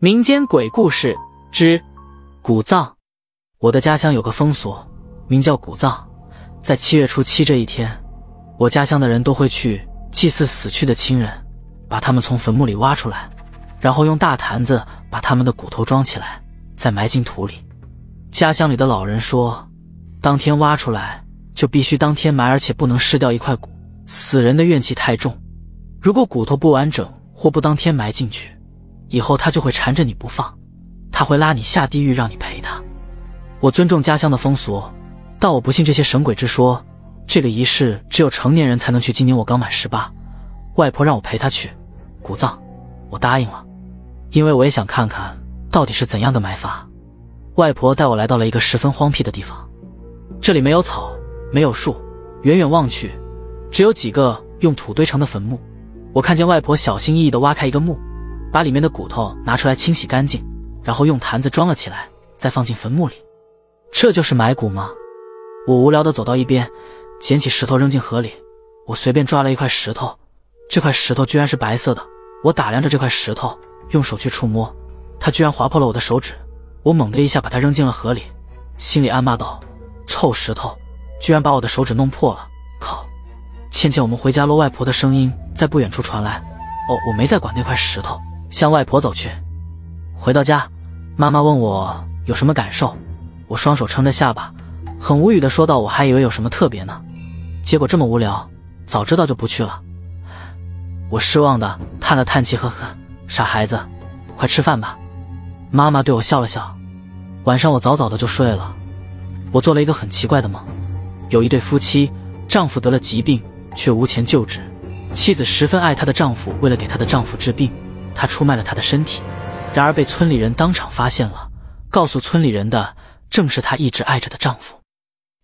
民间鬼故事之古葬。我的家乡有个风俗，名叫古葬。在七月初七这一天，我家乡的人都会去祭祀死去的亲人，把他们从坟墓里挖出来，然后用大坛子把他们的骨头装起来，再埋进土里。家乡里的老人说，当天挖出来就必须当天埋，而且不能失掉一块骨。死人的怨气太重，如果骨头不完整或不当天埋进去。以后他就会缠着你不放，他会拉你下地狱，让你陪他。我尊重家乡的风俗，但我不信这些神鬼之说。这个仪式只有成年人才能去。今年我刚满十八，外婆让我陪她去古葬，我答应了，因为我也想看看到底是怎样的埋法。外婆带我来到了一个十分荒僻的地方，这里没有草，没有树，远远望去，只有几个用土堆成的坟墓。我看见外婆小心翼翼地挖开一个墓。把里面的骨头拿出来清洗干净，然后用坛子装了起来，再放进坟墓里。这就是埋骨吗？我无聊的走到一边，捡起石头扔进河里。我随便抓了一块石头，这块石头居然是白色的。我打量着这块石头，用手去触摸，它居然划破了我的手指。我猛地一下把它扔进了河里，心里暗骂道：“臭石头，居然把我的手指弄破了！”靠！倩倩，我们回家喽！外婆的声音在不远处传来。哦，我没再管那块石头。向外婆走去，回到家，妈妈问我有什么感受，我双手撑着下巴，很无语的说道：“我还以为有什么特别呢，结果这么无聊，早知道就不去了。”我失望的叹了叹气，呵呵，傻孩子，快吃饭吧。妈妈对我笑了笑。晚上我早早的就睡了，我做了一个很奇怪的梦，有一对夫妻，丈夫得了疾病，却无钱救治，妻子十分爱她的丈夫，为了给她的丈夫治病。她出卖了她的身体，然而被村里人当场发现了。告诉村里人的正是她一直爱着的丈夫。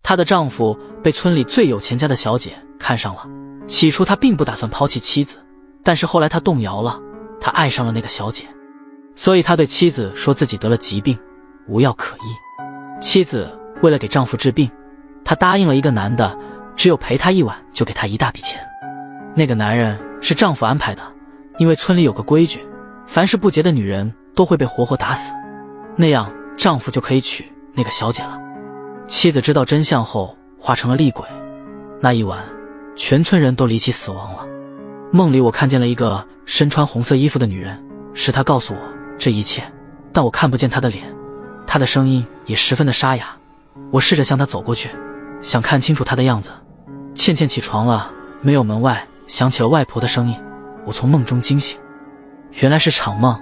她的丈夫被村里最有钱家的小姐看上了。起初他并不打算抛弃妻子，但是后来他动摇了，他爱上了那个小姐，所以他对妻子说自己得了疾病，无药可医。妻子为了给丈夫治病，她答应了一个男的，只有陪她一晚就给她一大笔钱。那个男人是丈夫安排的。因为村里有个规矩，凡是不洁的女人都会被活活打死，那样丈夫就可以娶那个小姐了。妻子知道真相后，化成了厉鬼。那一晚，全村人都离奇死亡了。梦里，我看见了一个身穿红色衣服的女人，是她告诉我这一切，但我看不见她的脸，她的声音也十分的沙哑。我试着向她走过去，想看清楚她的样子。倩倩起床了，没有门外响起了外婆的声音。我从梦中惊醒，原来是场梦，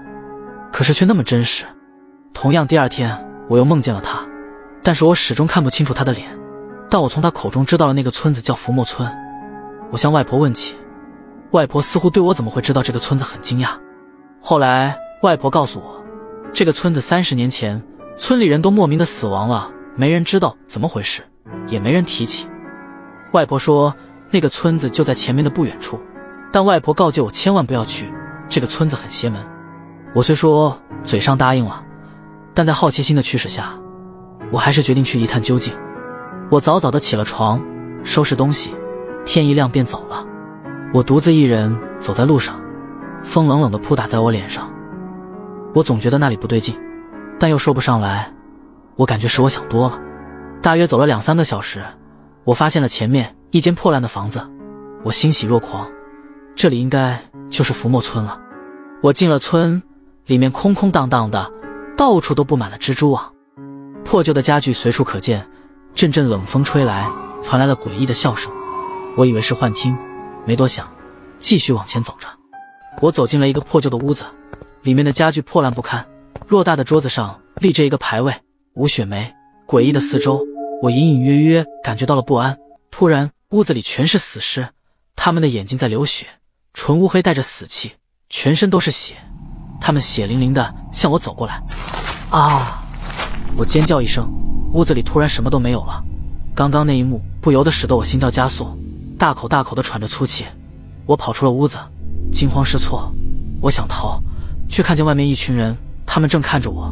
可是却那么真实。同样，第二天我又梦见了他，但是我始终看不清楚他的脸。但我从他口中知道了那个村子叫福莫村。我向外婆问起，外婆似乎对我怎么会知道这个村子很惊讶。后来外婆告诉我，这个村子三十年前村里人都莫名的死亡了，没人知道怎么回事，也没人提起。外婆说，那个村子就在前面的不远处。但外婆告诫我千万不要去，这个村子很邪门。我虽说嘴上答应了，但在好奇心的驱使下，我还是决定去一探究竟。我早早的起了床，收拾东西，天一亮便走了。我独自一人走在路上，风冷冷的扑打在我脸上。我总觉得那里不对劲，但又说不上来。我感觉是我想多了。大约走了两三个小时，我发现了前面一间破烂的房子，我欣喜若狂。这里应该就是浮沫村了。我进了村，里面空空荡荡的，到处都布满了蜘蛛网，破旧的家具随处可见。阵阵冷风吹来，传来了诡异的笑声。我以为是幻听，没多想，继续往前走着。我走进了一个破旧的屋子，里面的家具破烂不堪，偌大的桌子上立着一个牌位“吴雪梅”。诡异的四周，我隐隐约约感觉到了不安。突然，屋子里全是死尸，他们的眼睛在流血。纯乌黑，带着死气，全身都是血，他们血淋淋的向我走过来。啊！我尖叫一声，屋子里突然什么都没有了。刚刚那一幕不由得使得我心跳加速，大口大口的喘着粗气。我跑出了屋子，惊慌失措。我想逃，却看见外面一群人，他们正看着我。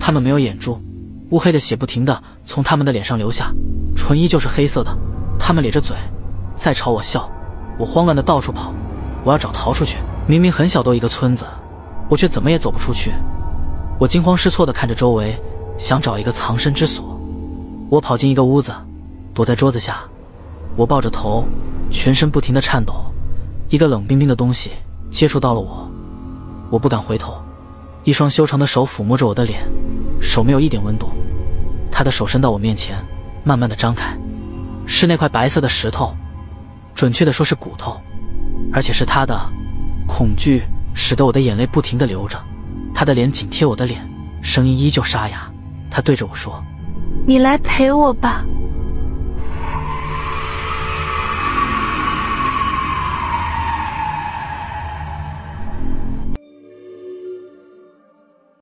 他们没有眼珠，乌黑的血不停的从他们的脸上流下，唇依旧是黑色的。他们咧着嘴，在朝我笑。我慌乱的到处跑。我要找逃出去，明明很小，都一个村子，我却怎么也走不出去。我惊慌失措地看着周围，想找一个藏身之所。我跑进一个屋子，躲在桌子下。我抱着头，全身不停地颤抖。一个冷冰冰的东西接触到了我，我不敢回头。一双修长的手抚摸着我的脸，手没有一点温度。他的手伸到我面前，慢慢的张开，是那块白色的石头，准确的说是骨头，而且是他的。恐惧使得我的眼泪不停的流着。他的脸紧贴我的脸，声音依旧沙哑。他对着我说：“你来陪我吧。”